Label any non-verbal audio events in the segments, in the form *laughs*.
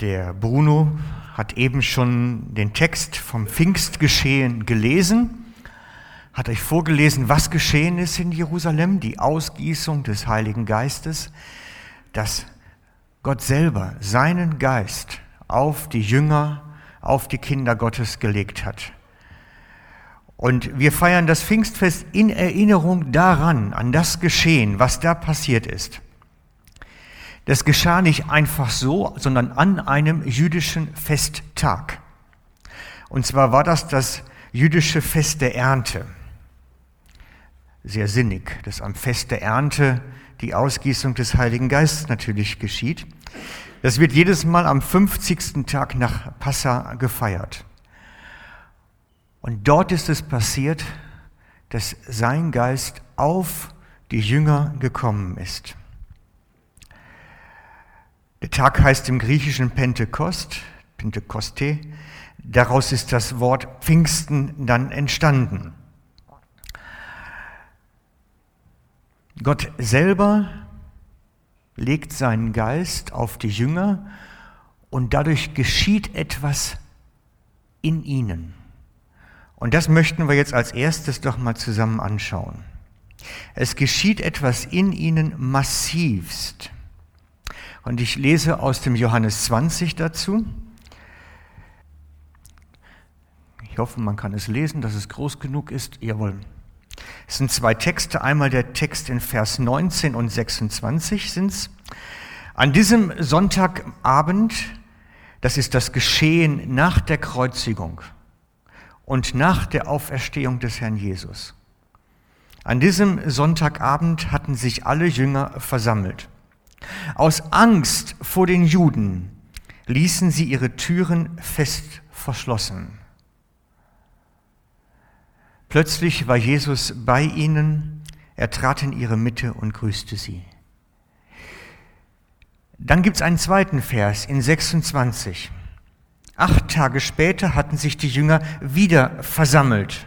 Der Bruno hat eben schon den Text vom Pfingstgeschehen gelesen, hat euch vorgelesen, was geschehen ist in Jerusalem, die Ausgießung des Heiligen Geistes, dass Gott selber seinen Geist auf die Jünger, auf die Kinder Gottes gelegt hat. Und wir feiern das Pfingstfest in Erinnerung daran, an das Geschehen, was da passiert ist. Das geschah nicht einfach so, sondern an einem jüdischen Festtag. Und zwar war das das jüdische Fest der Ernte. Sehr sinnig, dass am Fest der Ernte die Ausgießung des Heiligen Geistes natürlich geschieht. Das wird jedes Mal am 50. Tag nach Passa gefeiert. Und dort ist es passiert, dass sein Geist auf die Jünger gekommen ist. Der Tag heißt im Griechischen Pentekost, Pentekoste. Daraus ist das Wort Pfingsten dann entstanden. Gott selber legt seinen Geist auf die Jünger und dadurch geschieht etwas in ihnen. Und das möchten wir jetzt als erstes doch mal zusammen anschauen. Es geschieht etwas in ihnen massivst. Und ich lese aus dem Johannes 20 dazu. Ich hoffe, man kann es lesen, dass es groß genug ist. Jawohl. Es sind zwei Texte. Einmal der Text in Vers 19 und 26 sind es. An diesem Sonntagabend, das ist das Geschehen nach der Kreuzigung und nach der Auferstehung des Herrn Jesus. An diesem Sonntagabend hatten sich alle Jünger versammelt. Aus Angst vor den Juden ließen sie ihre Türen fest verschlossen. Plötzlich war Jesus bei ihnen, er trat in ihre Mitte und grüßte sie. Dann gibt es einen zweiten Vers in 26. Acht Tage später hatten sich die Jünger wieder versammelt.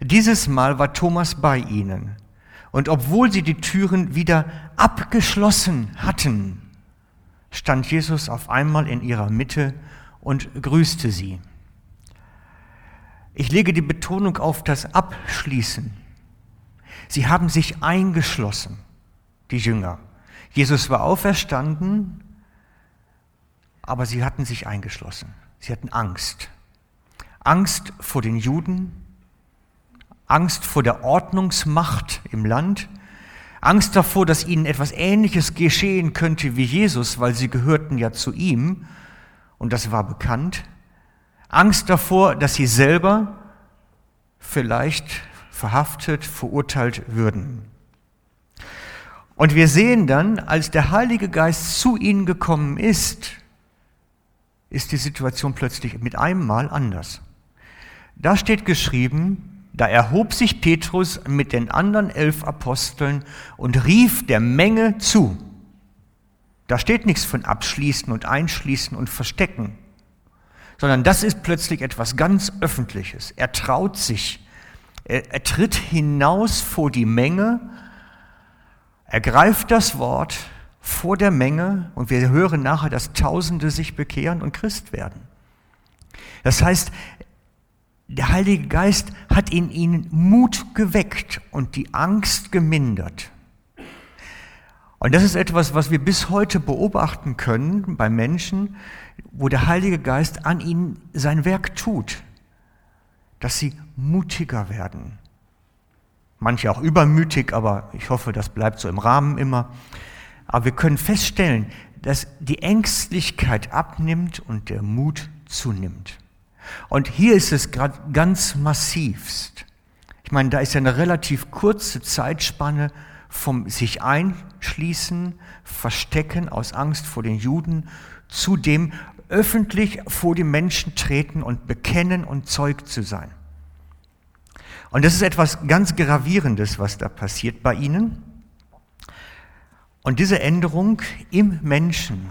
Dieses Mal war Thomas bei ihnen. Und obwohl sie die Türen wieder abgeschlossen hatten, stand Jesus auf einmal in ihrer Mitte und grüßte sie. Ich lege die Betonung auf das Abschließen. Sie haben sich eingeschlossen, die Jünger. Jesus war auferstanden, aber sie hatten sich eingeschlossen. Sie hatten Angst. Angst vor den Juden, Angst vor der Ordnungsmacht im Land, Angst davor, dass ihnen etwas Ähnliches geschehen könnte wie Jesus, weil sie gehörten ja zu ihm und das war bekannt. Angst davor, dass sie selber vielleicht verhaftet, verurteilt würden. Und wir sehen dann, als der Heilige Geist zu ihnen gekommen ist, ist die Situation plötzlich mit einem Mal anders. Da steht geschrieben, da erhob sich Petrus mit den anderen elf Aposteln und rief der Menge zu. Da steht nichts von Abschließen und Einschließen und Verstecken, sondern das ist plötzlich etwas ganz Öffentliches. Er traut sich, er, er tritt hinaus vor die Menge, ergreift das Wort vor der Menge und wir hören nachher, dass Tausende sich bekehren und Christ werden. Das heißt, der Heilige Geist hat in ihnen Mut geweckt und die Angst gemindert. Und das ist etwas, was wir bis heute beobachten können bei Menschen, wo der Heilige Geist an ihnen sein Werk tut, dass sie mutiger werden. Manche auch übermütig, aber ich hoffe, das bleibt so im Rahmen immer. Aber wir können feststellen, dass die Ängstlichkeit abnimmt und der Mut zunimmt. Und hier ist es gerade ganz massivst. Ich meine, da ist ja eine relativ kurze Zeitspanne vom sich einschließen, verstecken aus Angst vor den Juden zu dem öffentlich vor die Menschen treten und bekennen und Zeug zu sein. Und das ist etwas ganz Gravierendes, was da passiert bei ihnen. Und diese Änderung im Menschen,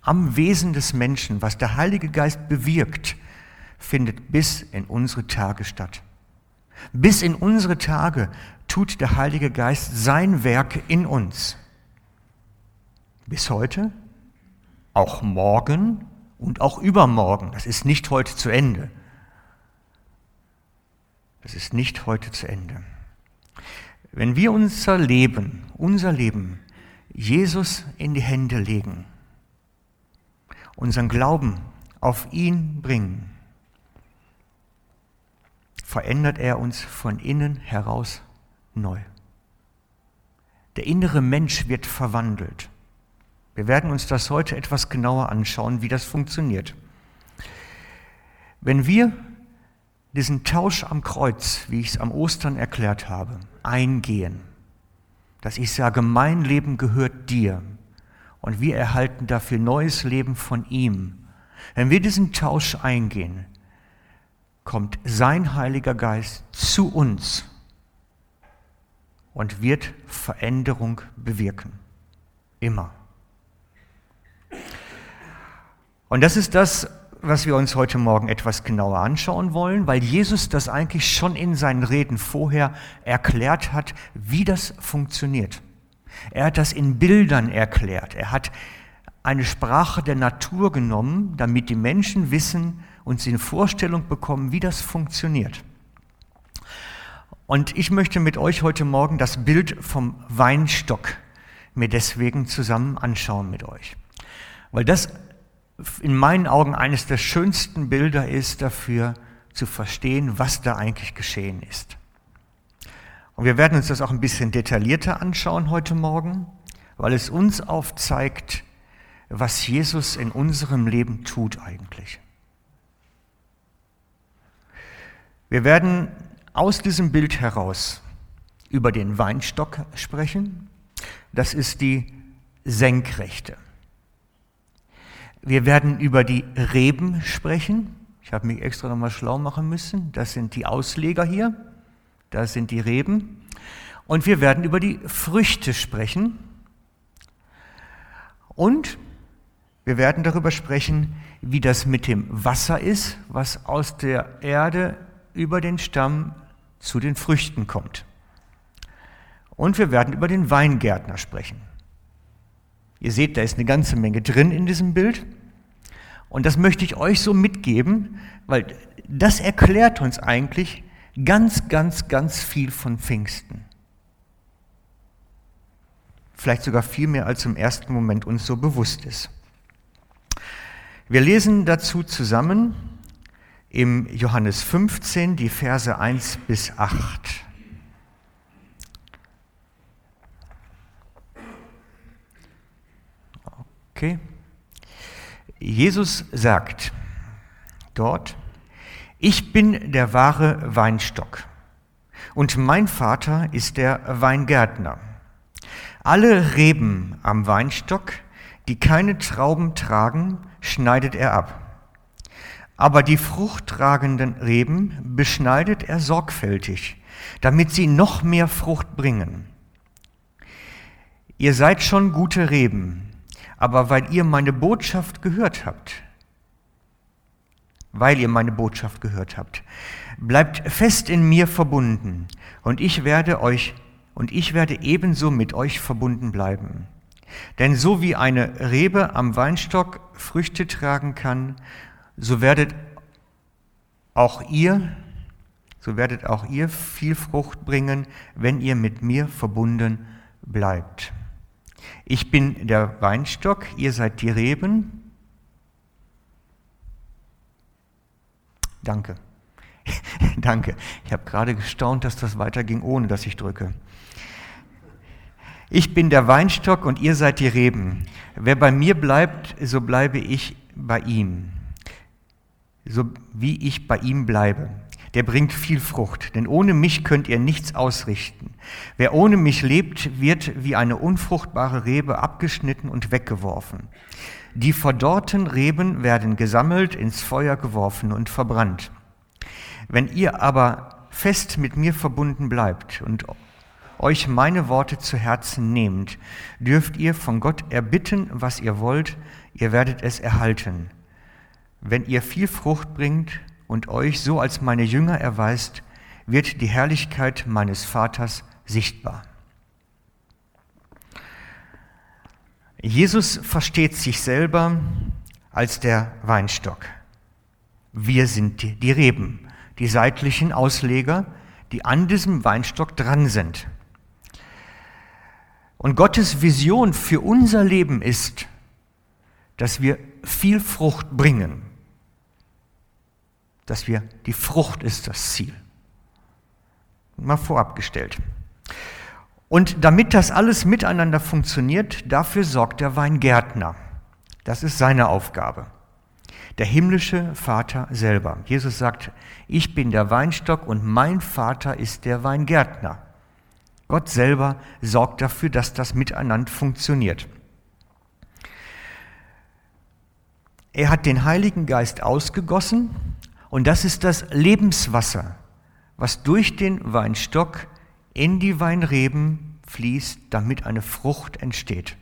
am Wesen des Menschen, was der Heilige Geist bewirkt, findet bis in unsere Tage statt. Bis in unsere Tage tut der Heilige Geist sein Werk in uns. Bis heute auch morgen und auch übermorgen. Das ist nicht heute zu Ende. Das ist nicht heute zu Ende. Wenn wir unser Leben, unser Leben Jesus in die Hände legen, unseren Glauben auf ihn bringen, verändert er uns von innen heraus neu. Der innere Mensch wird verwandelt. Wir werden uns das heute etwas genauer anschauen, wie das funktioniert. Wenn wir diesen Tausch am Kreuz, wie ich es am Ostern erklärt habe, eingehen, dass ich sage, mein Leben gehört dir und wir erhalten dafür neues Leben von ihm. Wenn wir diesen Tausch eingehen, kommt sein Heiliger Geist zu uns und wird Veränderung bewirken. Immer. Und das ist das, was wir uns heute Morgen etwas genauer anschauen wollen, weil Jesus das eigentlich schon in seinen Reden vorher erklärt hat, wie das funktioniert. Er hat das in Bildern erklärt. Er hat eine Sprache der Natur genommen, damit die Menschen wissen und sie eine Vorstellung bekommen, wie das funktioniert. Und ich möchte mit euch heute Morgen das Bild vom Weinstock mir deswegen zusammen anschauen mit euch. Weil das in meinen Augen eines der schönsten Bilder ist dafür zu verstehen, was da eigentlich geschehen ist. Und wir werden uns das auch ein bisschen detaillierter anschauen heute Morgen, weil es uns aufzeigt, was Jesus in unserem Leben tut eigentlich. Wir werden aus diesem Bild heraus über den Weinstock sprechen. Das ist die Senkrechte. Wir werden über die Reben sprechen. Ich habe mich extra nochmal schlau machen müssen. Das sind die Ausleger hier. Das sind die Reben. Und wir werden über die Früchte sprechen. Und wir werden darüber sprechen, wie das mit dem Wasser ist, was aus der Erde über den Stamm zu den Früchten kommt. Und wir werden über den Weingärtner sprechen. Ihr seht, da ist eine ganze Menge drin in diesem Bild. Und das möchte ich euch so mitgeben, weil das erklärt uns eigentlich ganz, ganz, ganz viel von Pfingsten. Vielleicht sogar viel mehr, als im ersten Moment uns so bewusst ist. Wir lesen dazu zusammen im Johannes 15 die Verse 1 bis 8. Okay. Jesus sagt dort, ich bin der wahre Weinstock und mein Vater ist der Weingärtner. Alle Reben am Weinstock, die keine Trauben tragen, schneidet er ab. Aber die fruchttragenden Reben beschneidet er sorgfältig, damit sie noch mehr Frucht bringen. Ihr seid schon gute Reben, aber weil ihr meine Botschaft gehört habt, weil ihr meine Botschaft gehört habt, bleibt fest in mir verbunden und ich werde euch und ich werde ebenso mit euch verbunden bleiben. Denn so wie eine Rebe am Weinstock Früchte tragen kann, so werdet auch ihr, so werdet auch ihr viel Frucht bringen, wenn ihr mit mir verbunden bleibt. Ich bin der Weinstock, ihr seid die Reben. Danke. *laughs* Danke. Ich habe gerade gestaunt, dass das weiterging, ohne dass ich drücke. Ich bin der Weinstock und ihr seid die Reben. Wer bei mir bleibt, so bleibe ich bei ihm. So wie ich bei ihm bleibe der bringt viel Frucht, denn ohne mich könnt ihr nichts ausrichten. Wer ohne mich lebt, wird wie eine unfruchtbare Rebe abgeschnitten und weggeworfen. Die verdorrten Reben werden gesammelt, ins Feuer geworfen und verbrannt. Wenn ihr aber fest mit mir verbunden bleibt und euch meine Worte zu Herzen nehmt, dürft ihr von Gott erbitten, was ihr wollt, ihr werdet es erhalten. Wenn ihr viel Frucht bringt, und euch so als meine Jünger erweist, wird die Herrlichkeit meines Vaters sichtbar. Jesus versteht sich selber als der Weinstock. Wir sind die, Reben, die seitlichen Ausleger, die an diesem Weinstock dran sind. Und Gottes Vision für unser Leben ist, dass wir viel Frucht bringen. Dass wir, die Frucht ist das Ziel. Mal vorab gestellt. Und damit das alles miteinander funktioniert, dafür sorgt der Weingärtner. Das ist seine Aufgabe. Der himmlische Vater selber. Jesus sagt, ich bin der Weinstock und mein Vater ist der Weingärtner. Gott selber sorgt dafür, dass das miteinander funktioniert. Er hat den Heiligen Geist ausgegossen und das ist das Lebenswasser, was durch den Weinstock in die Weinreben fließt, damit eine Frucht entsteht.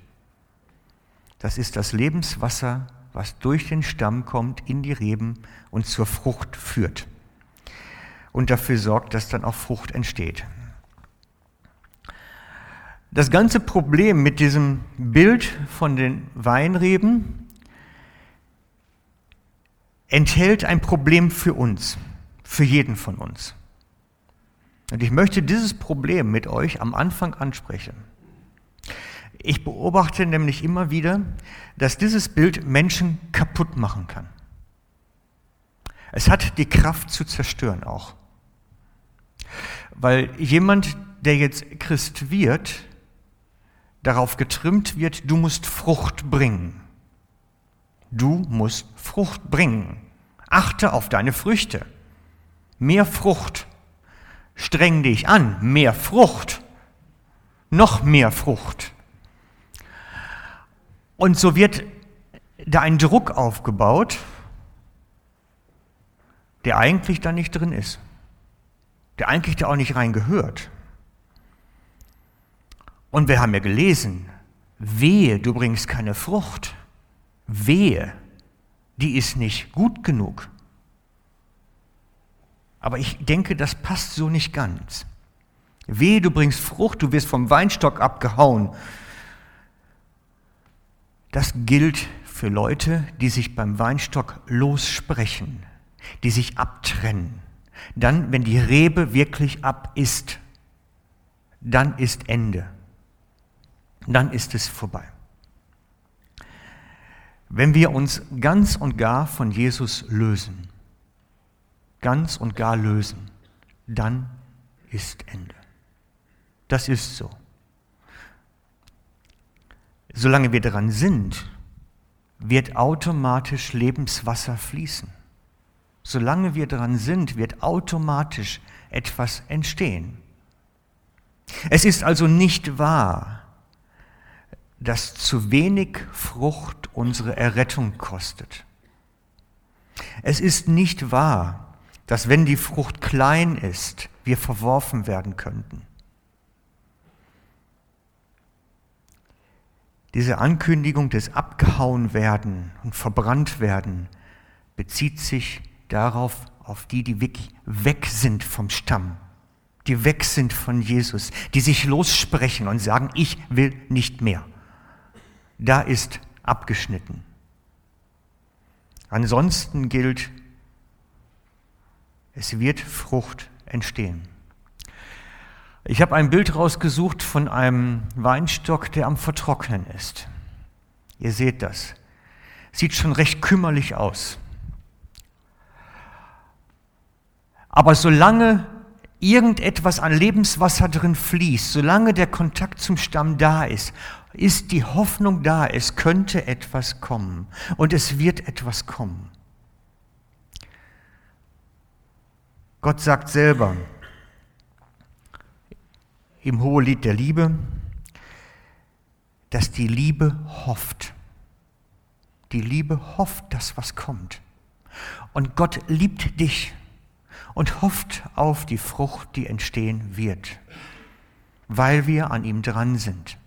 Das ist das Lebenswasser, was durch den Stamm kommt in die Reben und zur Frucht führt und dafür sorgt, dass dann auch Frucht entsteht. Das ganze Problem mit diesem Bild von den Weinreben enthält ein Problem für uns, für jeden von uns. Und ich möchte dieses Problem mit euch am Anfang ansprechen. Ich beobachte nämlich immer wieder, dass dieses Bild Menschen kaputt machen kann. Es hat die Kraft zu zerstören auch. Weil jemand, der jetzt Christ wird, darauf getrimmt wird, du musst Frucht bringen. Du musst Frucht bringen. Achte auf deine Früchte. Mehr Frucht streng dich an, mehr Frucht, noch mehr Frucht. Und so wird da ein Druck aufgebaut, der eigentlich da nicht drin ist, der eigentlich da auch nicht rein gehört. Und wir haben ja gelesen, wehe, du bringst keine Frucht, wehe, die ist nicht gut genug. Aber ich denke, das passt so nicht ganz. Wehe, du bringst Frucht, du wirst vom Weinstock abgehauen. Das gilt für Leute, die sich beim Weinstock lossprechen, die sich abtrennen. Dann, wenn die Rebe wirklich ab ist, dann ist Ende. Dann ist es vorbei. Wenn wir uns ganz und gar von Jesus lösen, ganz und gar lösen, dann ist Ende. Das ist so. Solange wir daran sind, wird automatisch Lebenswasser fließen. Solange wir daran sind, wird automatisch etwas entstehen. Es ist also nicht wahr, dass zu wenig Frucht unsere Errettung kostet. Es ist nicht wahr, dass wenn die Frucht klein ist, wir verworfen werden könnten. Diese Ankündigung des Abgehauen und verbrannt werden bezieht sich darauf, auf die, die wirklich weg sind vom Stamm, die weg sind von Jesus, die sich lossprechen und sagen, ich will nicht mehr. Da ist abgeschnitten. Ansonsten gilt, es wird Frucht entstehen. Ich habe ein Bild rausgesucht von einem Weinstock, der am Vertrocknen ist. Ihr seht das. Sieht schon recht kümmerlich aus. Aber solange irgendetwas an Lebenswasser drin fließt, solange der Kontakt zum Stamm da ist, ist die Hoffnung da, es könnte etwas kommen und es wird etwas kommen. Gott sagt selber im Hohelied der Liebe, dass die Liebe hofft. Die Liebe hofft das, was kommt. Und Gott liebt dich und hofft auf die Frucht, die entstehen wird. Weil wir an ihm dran sind,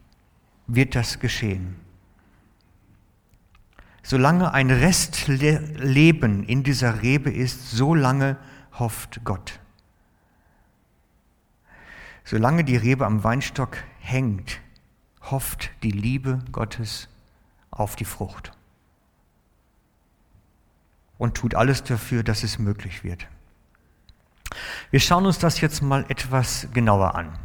wird das geschehen. Solange ein Restleben in dieser Rebe ist, solange hofft Gott. Solange die Rebe am Weinstock hängt, hofft die Liebe Gottes auf die Frucht. Und tut alles dafür, dass es möglich wird. Wir schauen uns das jetzt mal etwas genauer an.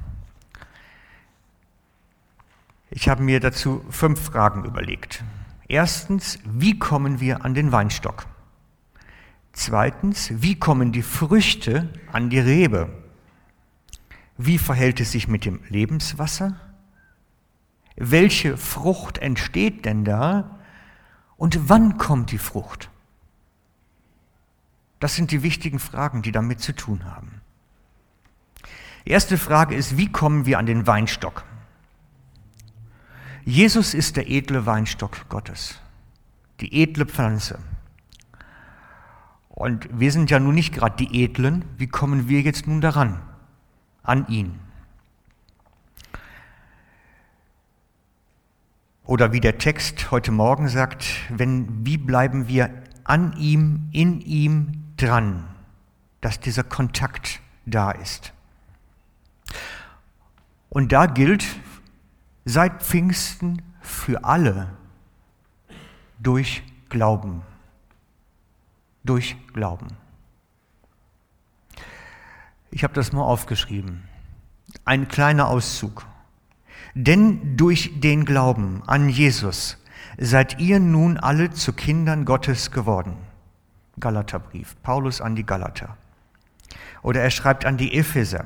Ich habe mir dazu fünf Fragen überlegt. Erstens, wie kommen wir an den Weinstock? Zweitens, wie kommen die Früchte an die Rebe? Wie verhält es sich mit dem Lebenswasser? Welche Frucht entsteht denn da? Und wann kommt die Frucht? Das sind die wichtigen Fragen, die damit zu tun haben. Die erste Frage ist, wie kommen wir an den Weinstock? Jesus ist der edle Weinstock Gottes, die edle Pflanze. Und wir sind ja nun nicht gerade die Edlen, wie kommen wir jetzt nun daran? An ihn. Oder wie der Text heute Morgen sagt, wenn, wie bleiben wir an ihm, in ihm dran, dass dieser Kontakt da ist. Und da gilt seit Pfingsten für alle durch Glauben. Durch Glauben. Ich habe das mal aufgeschrieben. Ein kleiner Auszug. Denn durch den Glauben an Jesus seid ihr nun alle zu Kindern Gottes geworden. Galaterbrief, Paulus an die Galater. Oder er schreibt an die Epheser.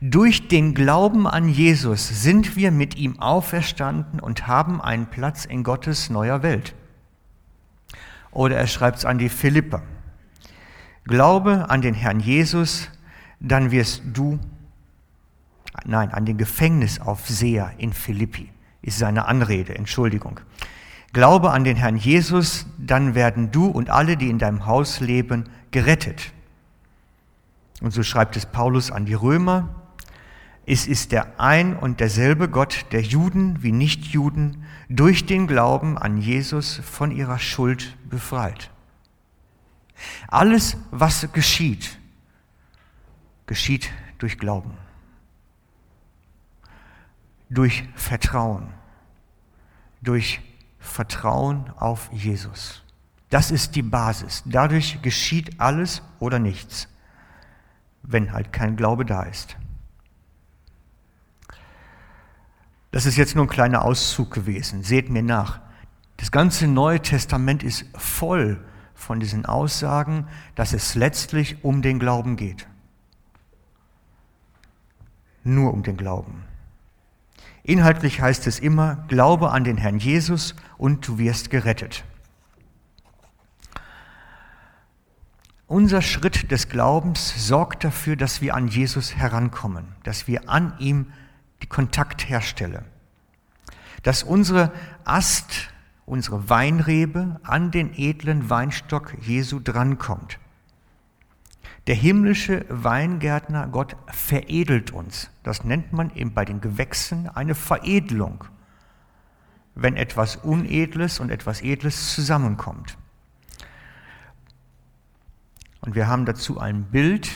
Durch den Glauben an Jesus sind wir mit ihm auferstanden und haben einen Platz in Gottes neuer Welt. Oder er schreibt es an die Philipper. Glaube an den Herrn Jesus, dann wirst du, nein, an den Gefängnisaufseher in Philippi, ist seine Anrede, Entschuldigung. Glaube an den Herrn Jesus, dann werden du und alle, die in deinem Haus leben, gerettet. Und so schreibt es Paulus an die Römer. Es ist der ein und derselbe Gott der Juden wie Nichtjuden durch den Glauben an Jesus von ihrer Schuld befreit. Alles, was geschieht, geschieht durch Glauben, durch Vertrauen, durch Vertrauen auf Jesus. Das ist die Basis. Dadurch geschieht alles oder nichts, wenn halt kein Glaube da ist. Das ist jetzt nur ein kleiner Auszug gewesen. Seht mir nach. Das ganze Neue Testament ist voll von diesen Aussagen, dass es letztlich um den Glauben geht. Nur um den Glauben. Inhaltlich heißt es immer, glaube an den Herrn Jesus und du wirst gerettet. Unser Schritt des Glaubens sorgt dafür, dass wir an Jesus herankommen, dass wir an ihm die Kontakt herstellen, dass unsere Ast, unsere Weinrebe an den edlen Weinstock Jesu drankommt. Der himmlische Weingärtner Gott veredelt uns. Das nennt man eben bei den Gewächsen eine Veredelung, wenn etwas Unedles und etwas Edles zusammenkommt. Und wir haben dazu ein Bild,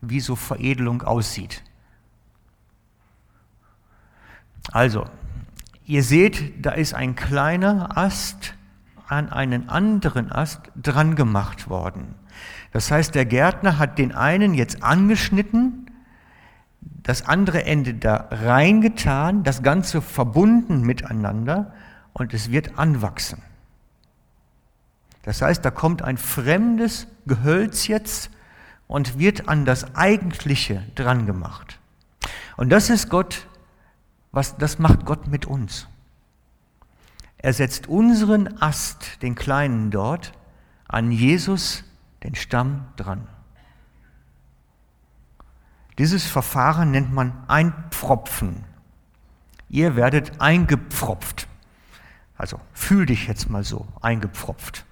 wie so Veredelung aussieht. Also, ihr seht, da ist ein kleiner Ast an einen anderen Ast dran gemacht worden. Das heißt, der Gärtner hat den einen jetzt angeschnitten, das andere Ende da reingetan, das Ganze verbunden miteinander und es wird anwachsen. Das heißt, da kommt ein fremdes Gehölz jetzt und wird an das Eigentliche dran gemacht. Und das ist Gott, was, das macht Gott mit uns. Er setzt unseren Ast, den kleinen dort, an Jesus den Stamm dran. Dieses Verfahren nennt man Einpfropfen. Ihr werdet eingepfropft. Also fühl dich jetzt mal so, eingepfropft.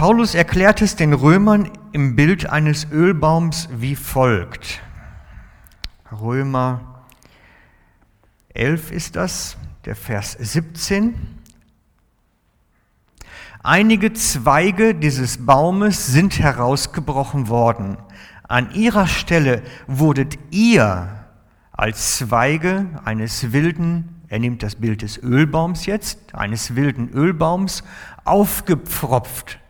Paulus erklärt es den Römern im Bild eines Ölbaums wie folgt. Römer 11 ist das, der Vers 17. Einige Zweige dieses Baumes sind herausgebrochen worden. An ihrer Stelle wurdet ihr als Zweige eines wilden Er nimmt das Bild des Ölbaums jetzt, eines wilden Ölbaums, aufgepfropft.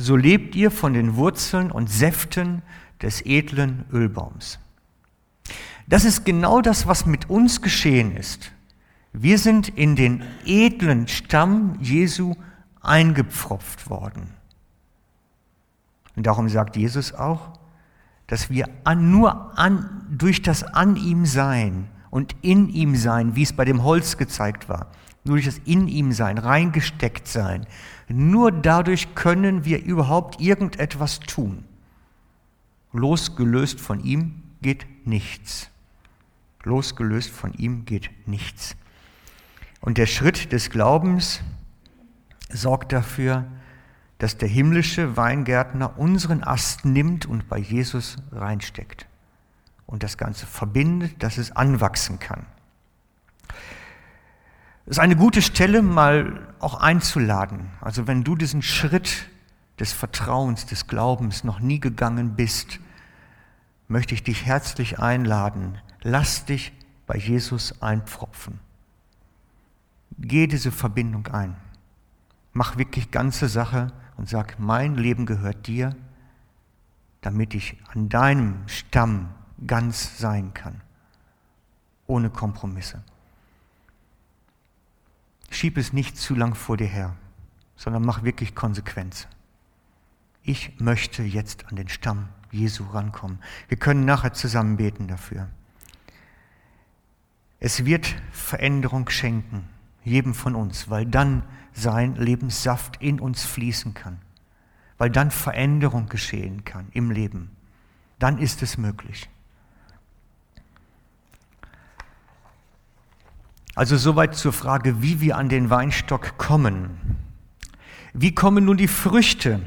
So lebt ihr von den Wurzeln und Säften des edlen Ölbaums. Das ist genau das, was mit uns geschehen ist. Wir sind in den edlen Stamm Jesu eingepfropft worden. Und darum sagt Jesus auch, dass wir an, nur an, durch das An ihm Sein und in ihm Sein, wie es bei dem Holz gezeigt war, nur durch das In ihm Sein, reingesteckt Sein, nur dadurch können wir überhaupt irgendetwas tun. Losgelöst von ihm geht nichts. Losgelöst von ihm geht nichts. Und der Schritt des Glaubens sorgt dafür, dass der himmlische Weingärtner unseren Ast nimmt und bei Jesus reinsteckt und das Ganze verbindet, dass es anwachsen kann. Ist eine gute Stelle, mal auch einzuladen. Also wenn du diesen Schritt des Vertrauens, des Glaubens noch nie gegangen bist, möchte ich dich herzlich einladen. Lass dich bei Jesus einpfropfen. Geh diese Verbindung ein. Mach wirklich ganze Sache und sag, mein Leben gehört dir, damit ich an deinem Stamm ganz sein kann, ohne Kompromisse. Schieb es nicht zu lang vor dir her, sondern mach wirklich Konsequenz. Ich möchte jetzt an den Stamm Jesu rankommen. Wir können nachher zusammen beten dafür. Es wird Veränderung schenken, jedem von uns, weil dann sein Lebenssaft in uns fließen kann, weil dann Veränderung geschehen kann im Leben. Dann ist es möglich. Also soweit zur Frage, wie wir an den Weinstock kommen. Wie kommen nun die Früchte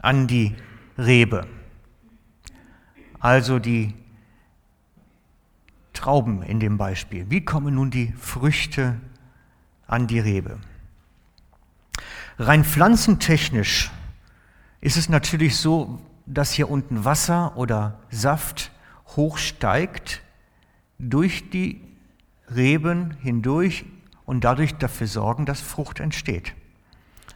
an die Rebe? Also die Trauben in dem Beispiel. Wie kommen nun die Früchte an die Rebe? Rein pflanzentechnisch ist es natürlich so, dass hier unten Wasser oder Saft hochsteigt durch die Reben hindurch und dadurch dafür sorgen, dass Frucht entsteht.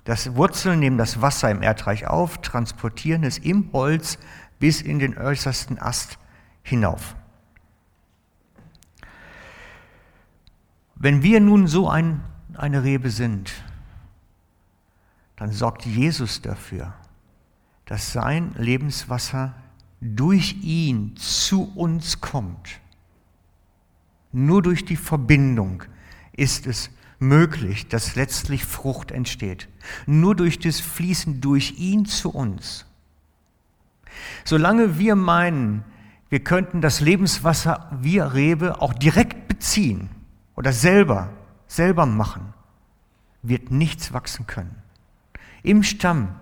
Das Wurzeln nehmen das Wasser im Erdreich auf, transportieren es im Holz bis in den äußersten Ast hinauf. Wenn wir nun so ein, eine Rebe sind, dann sorgt Jesus dafür, dass sein Lebenswasser durch ihn zu uns kommt. Nur durch die Verbindung ist es möglich, dass letztlich Frucht entsteht. Nur durch das Fließen durch ihn zu uns. Solange wir meinen, wir könnten das Lebenswasser, wir Rebe, auch direkt beziehen oder selber, selber machen, wird nichts wachsen können. Im Stamm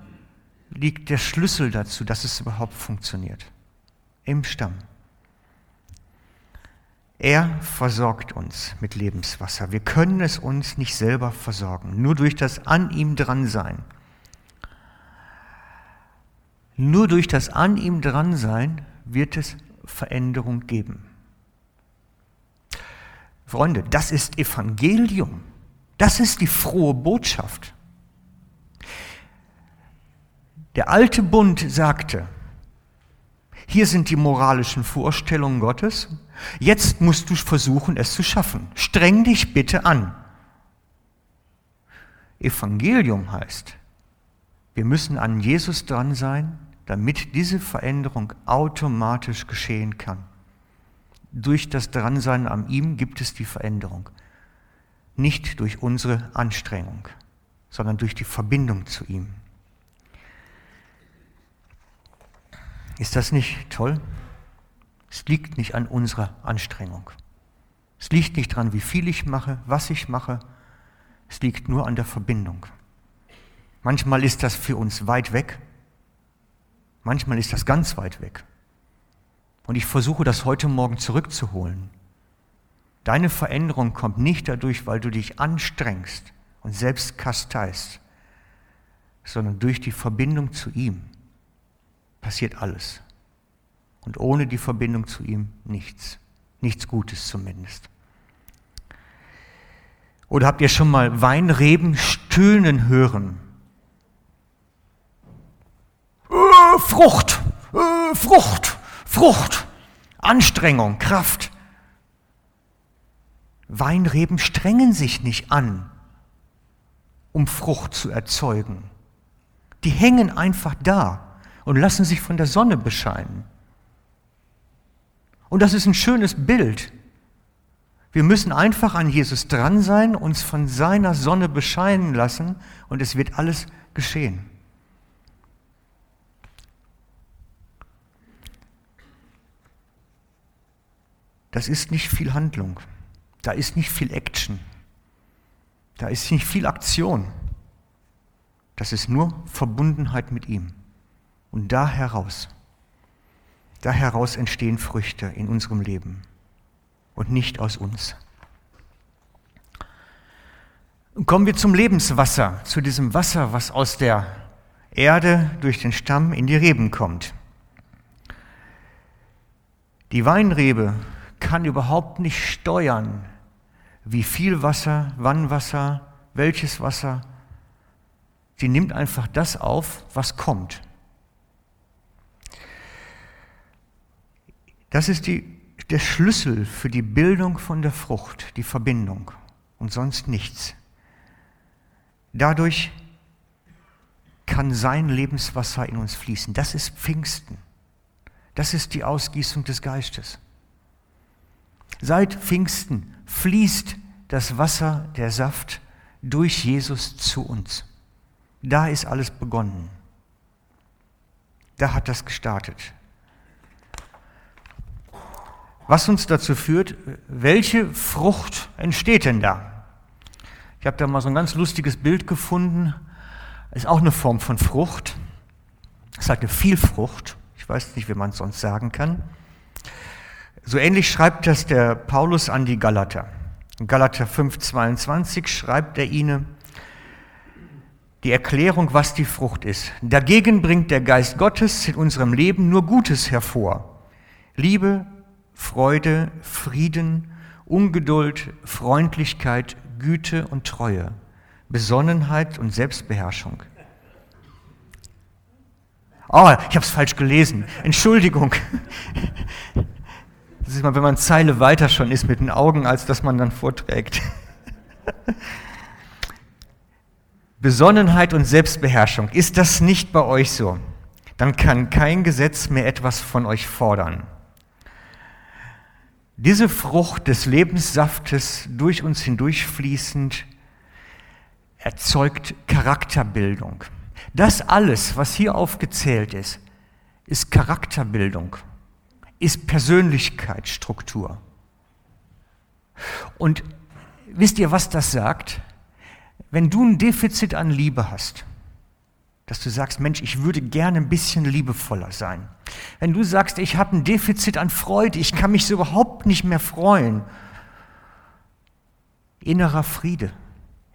liegt der Schlüssel dazu, dass es überhaupt funktioniert. Im Stamm. Er versorgt uns mit Lebenswasser. Wir können es uns nicht selber versorgen, nur durch das an ihm dran sein. Nur durch das an ihm dran sein wird es Veränderung geben. Freunde, das ist Evangelium. Das ist die frohe Botschaft. Der alte Bund sagte, hier sind die moralischen Vorstellungen Gottes, jetzt musst du versuchen, es zu schaffen. Streng dich bitte an. Evangelium heißt, wir müssen an Jesus dran sein, damit diese Veränderung automatisch geschehen kann. Durch das Dransein an ihm gibt es die Veränderung. Nicht durch unsere Anstrengung, sondern durch die Verbindung zu ihm. Ist das nicht toll? Es liegt nicht an unserer Anstrengung. Es liegt nicht daran, wie viel ich mache, was ich mache. Es liegt nur an der Verbindung. Manchmal ist das für uns weit weg. Manchmal ist das ganz weit weg. Und ich versuche das heute Morgen zurückzuholen. Deine Veränderung kommt nicht dadurch, weil du dich anstrengst und selbst kasteist, sondern durch die Verbindung zu ihm passiert alles. Und ohne die Verbindung zu ihm nichts. Nichts Gutes zumindest. Oder habt ihr schon mal Weinreben stöhnen hören? Äh, Frucht, äh, Frucht, Frucht, Anstrengung, Kraft. Weinreben strengen sich nicht an, um Frucht zu erzeugen. Die hängen einfach da und lassen sich von der Sonne bescheinen. Und das ist ein schönes Bild. Wir müssen einfach an Jesus dran sein, uns von seiner Sonne bescheinen lassen und es wird alles geschehen. Das ist nicht viel Handlung. Da ist nicht viel Action. Da ist nicht viel Aktion. Das ist nur Verbundenheit mit ihm. Und da heraus, da heraus entstehen Früchte in unserem Leben und nicht aus uns. Kommen wir zum Lebenswasser, zu diesem Wasser, was aus der Erde durch den Stamm in die Reben kommt. Die Weinrebe kann überhaupt nicht steuern, wie viel Wasser, wann Wasser, welches Wasser. Sie nimmt einfach das auf, was kommt. Das ist die, der Schlüssel für die Bildung von der Frucht, die Verbindung und sonst nichts. Dadurch kann sein Lebenswasser in uns fließen. Das ist Pfingsten. Das ist die Ausgießung des Geistes. Seit Pfingsten fließt das Wasser, der Saft durch Jesus zu uns. Da ist alles begonnen. Da hat das gestartet. Was uns dazu führt, welche Frucht entsteht denn da? Ich habe da mal so ein ganz lustiges Bild gefunden. Ist auch eine Form von Frucht. Es halt eine Vielfrucht. Ich weiß nicht, wie man es sonst sagen kann. So ähnlich schreibt das der Paulus an die Galater. In Galater 5,22 schreibt er ihnen die Erklärung, was die Frucht ist. Dagegen bringt der Geist Gottes in unserem Leben nur Gutes hervor. Liebe, Freude, Frieden, Ungeduld, Freundlichkeit, Güte und Treue, Besonnenheit und Selbstbeherrschung. Oh, ich habe es falsch gelesen. Entschuldigung. *laughs* Das ist mal, wenn man Zeile weiter schon ist mit den Augen, als dass man dann vorträgt. *laughs* Besonnenheit und Selbstbeherrschung, ist das nicht bei euch so? Dann kann kein Gesetz mehr etwas von euch fordern. Diese Frucht des Lebenssaftes durch uns hindurchfließend erzeugt Charakterbildung. Das alles, was hier aufgezählt ist, ist Charakterbildung ist Persönlichkeitsstruktur. Und wisst ihr, was das sagt? Wenn du ein Defizit an Liebe hast, dass du sagst, Mensch, ich würde gerne ein bisschen liebevoller sein. Wenn du sagst, ich habe ein Defizit an Freude, ich kann mich so überhaupt nicht mehr freuen. Innerer Friede.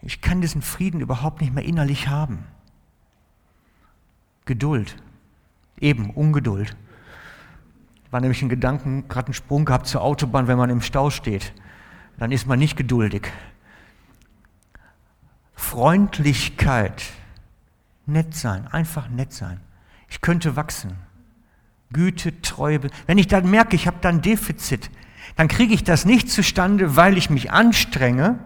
Ich kann diesen Frieden überhaupt nicht mehr innerlich haben. Geduld. Eben Ungeduld. War nämlich ein Gedanken, gerade einen Sprung gehabt zur Autobahn, wenn man im Stau steht. Dann ist man nicht geduldig. Freundlichkeit, nett sein, einfach nett sein. Ich könnte wachsen. Güte, Treue. Wenn ich dann merke, ich habe da ein Defizit, dann kriege ich das nicht zustande, weil ich mich anstrenge,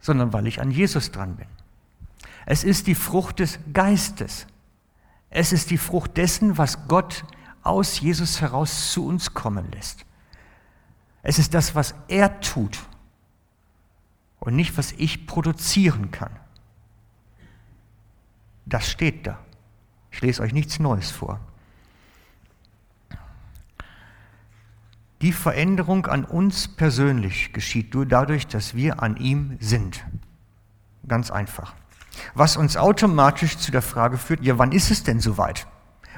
sondern weil ich an Jesus dran bin. Es ist die Frucht des Geistes. Es ist die Frucht dessen, was Gott aus Jesus heraus zu uns kommen lässt. Es ist das, was er tut und nicht, was ich produzieren kann. Das steht da. Ich lese euch nichts Neues vor. Die Veränderung an uns persönlich geschieht nur dadurch, dass wir an ihm sind. Ganz einfach. Was uns automatisch zu der Frage führt, ja, wann ist es denn soweit?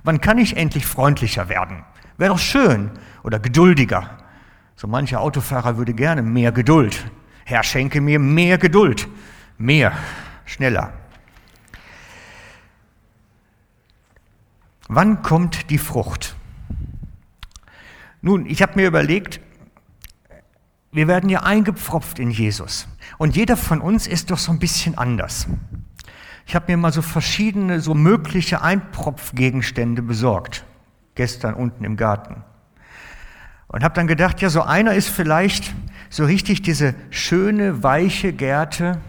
Wann kann ich endlich freundlicher werden? Wäre doch schön oder geduldiger. So mancher Autofahrer würde gerne mehr Geduld. Herr, schenke mir mehr Geduld. Mehr, schneller. Wann kommt die Frucht? Nun, ich habe mir überlegt, wir werden ja eingepfropft in Jesus. Und jeder von uns ist doch so ein bisschen anders. Ich habe mir mal so verschiedene, so mögliche Einpropfgegenstände besorgt. Gestern unten im Garten. Und habe dann gedacht, ja, so einer ist vielleicht so richtig diese schöne, weiche Gärte,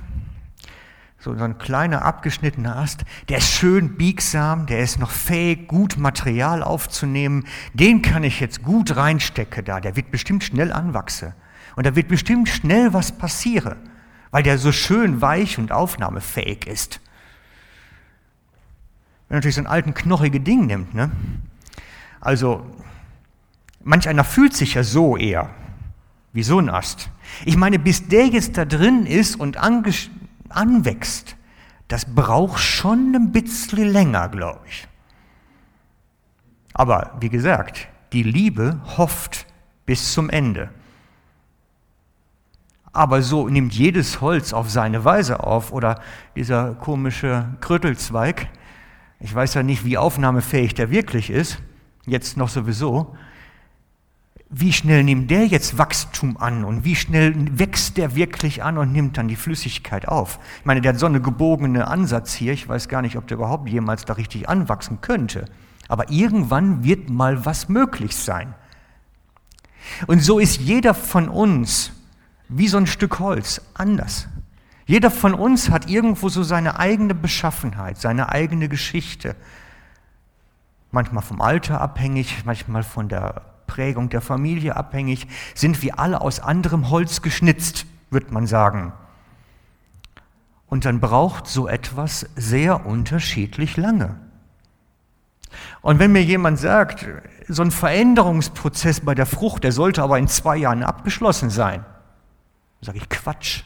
so ein kleiner abgeschnittener Ast, der ist schön biegsam, der ist noch fähig, gut Material aufzunehmen. Den kann ich jetzt gut reinstecken da, der wird bestimmt schnell anwachsen. Und da wird bestimmt schnell was passieren, weil der so schön weich und aufnahmefähig ist. Wenn man natürlich so ein alten, knochige Ding nimmt, ne? Also, manch einer fühlt sich ja so eher, wie so ein Ast. Ich meine, bis der jetzt da drin ist und anwächst, das braucht schon ein bisschen länger, glaube ich. Aber wie gesagt, die Liebe hofft bis zum Ende. Aber so nimmt jedes Holz auf seine Weise auf oder dieser komische Krötelzweig. Ich weiß ja nicht, wie aufnahmefähig der wirklich ist, jetzt noch sowieso. Wie schnell nimmt der jetzt Wachstum an und wie schnell wächst der wirklich an und nimmt dann die Flüssigkeit auf? Ich meine, der hat so einen gebogene Ansatz hier. Ich weiß gar nicht, ob der überhaupt jemals da richtig anwachsen könnte. Aber irgendwann wird mal was möglich sein. Und so ist jeder von uns wie so ein Stück Holz, anders. Jeder von uns hat irgendwo so seine eigene Beschaffenheit, seine eigene Geschichte. Manchmal vom Alter abhängig, manchmal von der Prägung der Familie abhängig, sind wir alle aus anderem Holz geschnitzt, wird man sagen. Und dann braucht so etwas sehr unterschiedlich lange. Und wenn mir jemand sagt, so ein Veränderungsprozess bei der Frucht, der sollte aber in zwei Jahren abgeschlossen sein, sage ich Quatsch.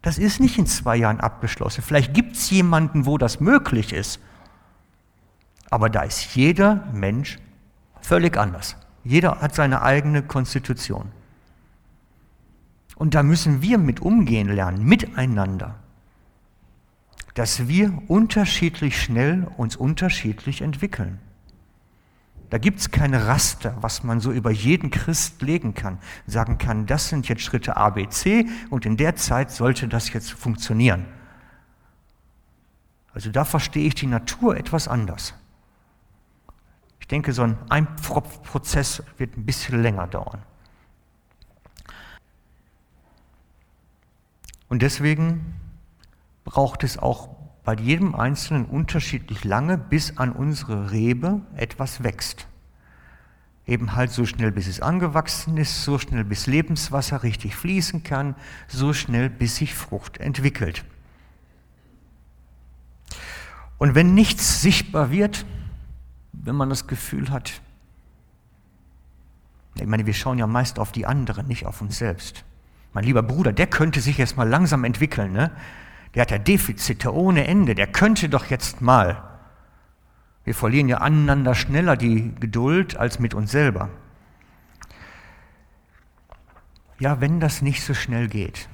Das ist nicht in zwei Jahren abgeschlossen. Vielleicht gibt es jemanden, wo das möglich ist. Aber da ist jeder Mensch völlig anders. Jeder hat seine eigene Konstitution. Und da müssen wir mit umgehen lernen, miteinander. Dass wir unterschiedlich schnell uns unterschiedlich entwickeln. Da gibt es keine Raster, was man so über jeden Christ legen kann. Sagen kann, das sind jetzt Schritte A, B, C und in der Zeit sollte das jetzt funktionieren. Also da verstehe ich die Natur etwas anders. Ich denke, so ein Einpfropfprozess wird ein bisschen länger dauern. Und deswegen braucht es auch bei jedem Einzelnen unterschiedlich lange, bis an unsere Rebe etwas wächst. Eben halt so schnell, bis es angewachsen ist, so schnell, bis Lebenswasser richtig fließen kann, so schnell, bis sich Frucht entwickelt. Und wenn nichts sichtbar wird, wenn man das Gefühl hat, ich meine, wir schauen ja meist auf die anderen, nicht auf uns selbst. Mein lieber Bruder, der könnte sich jetzt mal langsam entwickeln, ne? der hat ja Defizite ohne Ende, der könnte doch jetzt mal. Wir verlieren ja aneinander schneller die Geduld als mit uns selber. Ja, wenn das nicht so schnell geht,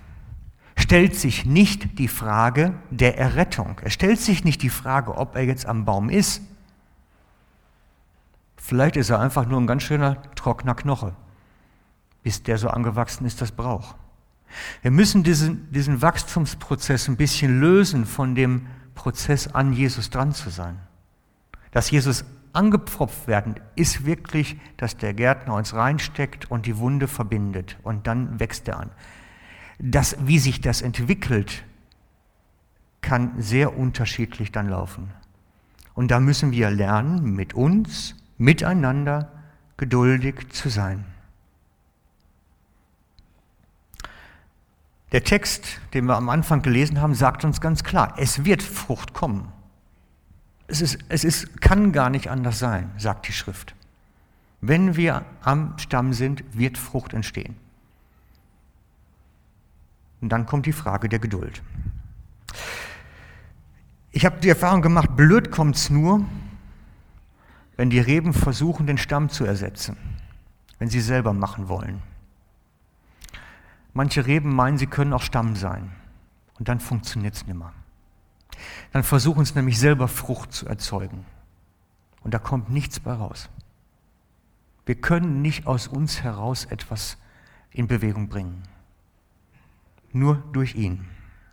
stellt sich nicht die Frage der Errettung. Es stellt sich nicht die Frage, ob er jetzt am Baum ist. Vielleicht ist er einfach nur ein ganz schöner trockener Knoche, bis der so angewachsen ist, das braucht. Wir müssen diesen, diesen Wachstumsprozess ein bisschen lösen von dem Prozess an Jesus dran zu sein. Dass Jesus angepfropft werden, ist wirklich, dass der Gärtner uns reinsteckt und die Wunde verbindet und dann wächst er an. Das, wie sich das entwickelt, kann sehr unterschiedlich dann laufen. Und da müssen wir lernen, mit uns, miteinander geduldig zu sein. Der Text, den wir am Anfang gelesen haben, sagt uns ganz klar, es wird Frucht kommen. Es, ist, es ist, kann gar nicht anders sein, sagt die Schrift. Wenn wir am Stamm sind, wird Frucht entstehen. Und dann kommt die Frage der Geduld. Ich habe die Erfahrung gemacht, blöd kommt es nur, wenn die Reben versuchen, den Stamm zu ersetzen, wenn sie selber machen wollen. Manche Reben meinen, sie können auch Stamm sein. Und dann funktioniert es nicht mehr. Dann versuchen sie nämlich selber Frucht zu erzeugen. Und da kommt nichts bei raus. Wir können nicht aus uns heraus etwas in Bewegung bringen. Nur durch ihn.